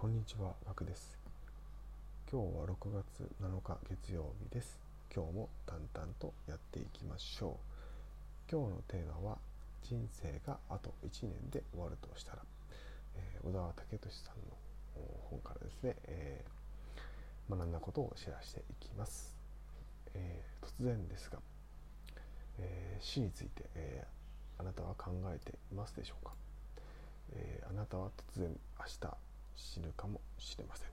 こんにちは、ガクです。今日は6月7日月曜日です。今日も淡々とやっていきましょう。今日のテーマは人生があと1年で終わるとしたら、えー小田武俊さんの本からですね、えー学んだことをシェアしていきます。えー突然ですが、え死について、えあなたは考えていますでしょうか、えあなたは突然明日死ぬかもしれません、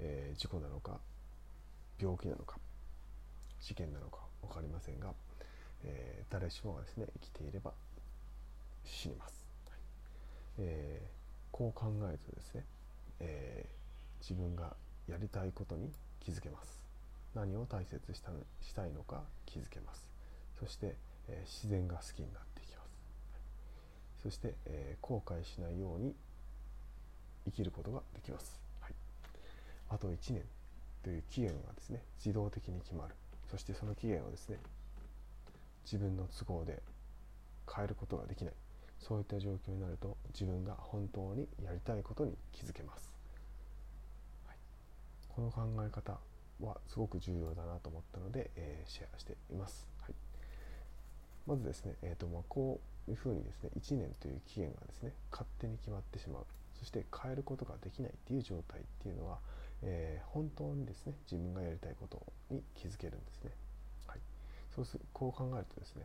えー事故なのか病気なのか事件なのか分かりませんが、えー誰しもがですね生きていれば死にます、はい。えーこう考えるとですね、え自分がやりたいことに気づけます。何を大切したしたいのか気づけます。そして、え自然が好きになっていきます、はい。そして、え後悔しないように生きることができます、はい、あと1年という期限がですね自動的に決まる。そしてその期限をですね自分の都合で変えることができない。そういった状況になると自分が本当にやりたいことに気づけます、はい、この考え方はすごく重要だなと思ったので、えーシェアしています、はい、まずですね、えーとまあ、こういうふうにですね1年という期限がですね勝手に決まってしまう。そして変えることができないっていう状態っていうのは、えー本当にですね自分がやりたいことに気づけるんですね、はい、そうするこう考えるとですね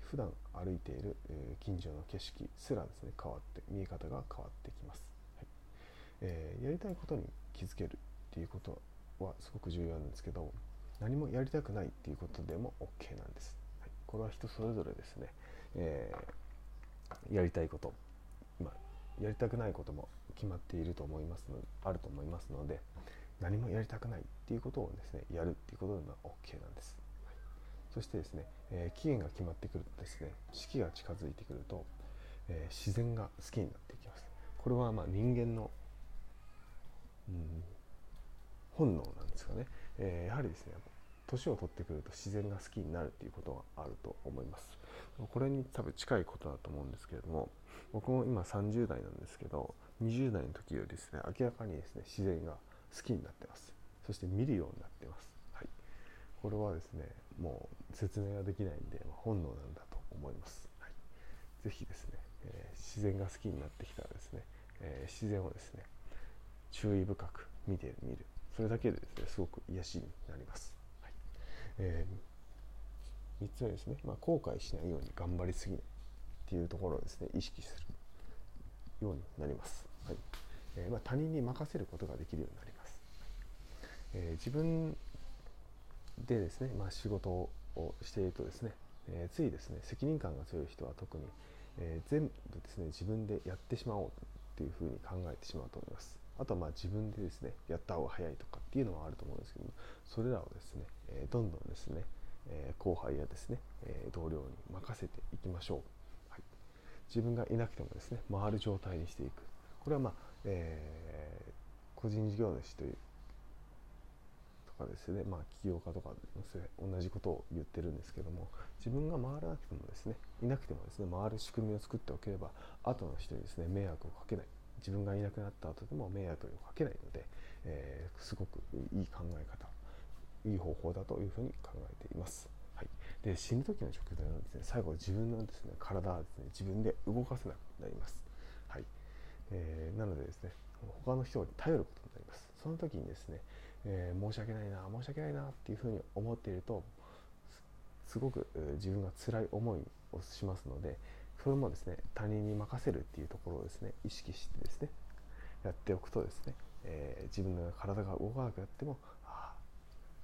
普段歩いている、近所の景色すらですね変わって見え方が変わってきます、はい。えーやりたいことに気づけるっていうことはすごく重要なんですけど何もやりたくないっていうことでも OK なんです、はい、これは人それぞれですね、えーやりたいこと、まあ、やりたくないことも決まっていると思いますのであると思いますので何もやりたくないっていうことをですねやるっていうことでも OK なんです、はいそしてですね、えー期限が決まってくるとですね四季が近づいてくると、えー自然が好きになっていきます。これはま人間の、うん、本能なんですかね、えーやはりですね年を取ってくると自然が好きになるっていうことがあると思います。これに多分近いことだと思うんですけれども僕も今30代なんですけど20代の時よりですね明らかにですね自然が好きになってます。そして見るようになってます、はい、これはですねもう説明ができないんで本能なんだと思います、はい、ぜひですね、えー自然が好きになってきたらですね、えー自然をですね注意深く見てみる。それだけでですねすごく癒しになります、はい。え3つ目ですね、まあ、後悔しないように頑張りすぎないっていうところをですね意識するようになります、はい。えーまあ、他人に任せることができるようになります、えー自分でですね、まあ、仕事をしているとですね、えーついですね責任感が強い人は特に、え全部ですね自分でやってしまおうっていうふうに考えてしまうと思います。あとはまあ自分でですねやった方が早いとかっていうのはあると思うんですけどもそれらをですね、えどんどんですね、え後輩やですね、え同僚に任せていきましょう、はい、自分がいなくてもですね回る状態にしていく。これはまあ、えー個人事業主というとかですね、まあ、起業家とかす同じことを言ってるんですけども自分が回らなくてもですねいなくてもですね回る仕組みを作っておければ後の人にですね迷惑をかけない。自分がいなくなった後でも迷惑をかけないので、えーすごくいい考え方。いい方法だというふうに考えています。はい、で死ぬ時の直前はですね最後自分のですね体はですね自分で動かせなくなります。はいえーなのでですね他の人に頼ることになります。その時にですね、えー申し訳ないな申し訳ないなっていうふうに思っているとすすごく自分が辛い思いをしますのでそれもですね他人に任せるっていうところをですね意識してですねやっておくとですね、えー自分の体が動かなくなっても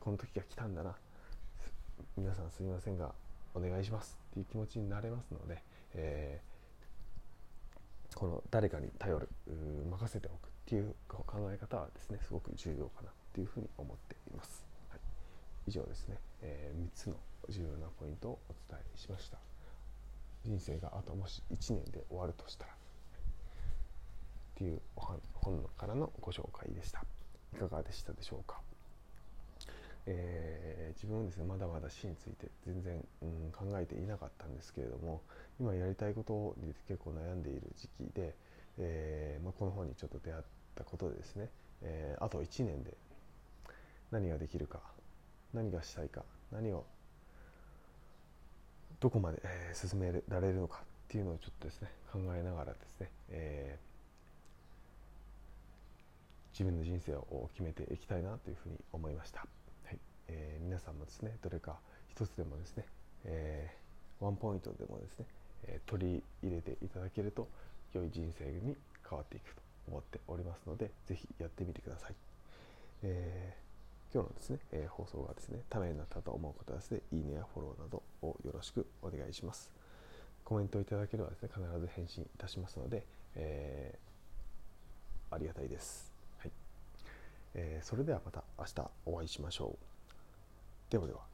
この時が来たんだな。皆さんすみませんがお願いしますっていう気持ちになれますので、えーこの誰かに頼る任せておくっていう考え方はですねすごく重要かなっていうふうに思っています、はい、以上ですね、え3つの重要なポイントをお伝えしました。人生があともし1年で終わるとしたらっていう本からのご紹介でした。いかがでしたでしょうか？えー自分はですねまだまだ死について全然、うん、考えていなかったんですけれども今やりたいことに結構悩んでいる時期で、えーまあ、この本にちょっと出会ったことでですね、えー、あと1年で何ができるか何がしたいか何をどこまで、えー、進められるのかっていうのをちょっとですね考えながらですね、えー、自分の人生を決めていきたいなというふうに思いました、さんもですねどれか一つでもですね、えー、ワンポイントでもですね、え取り入れていただけると良い人生に変わっていくと思っておりますので是非やってみてください、えー今日のですね、えー、放送がですね、ためになったと思う方はですね、いいねやフォローなどをよろしくお願いします。コメントいただければですね、必ず返信いたしますので、えー、ありがたいです。はい。えー、それではまた明日お会いしましょう。ではでは。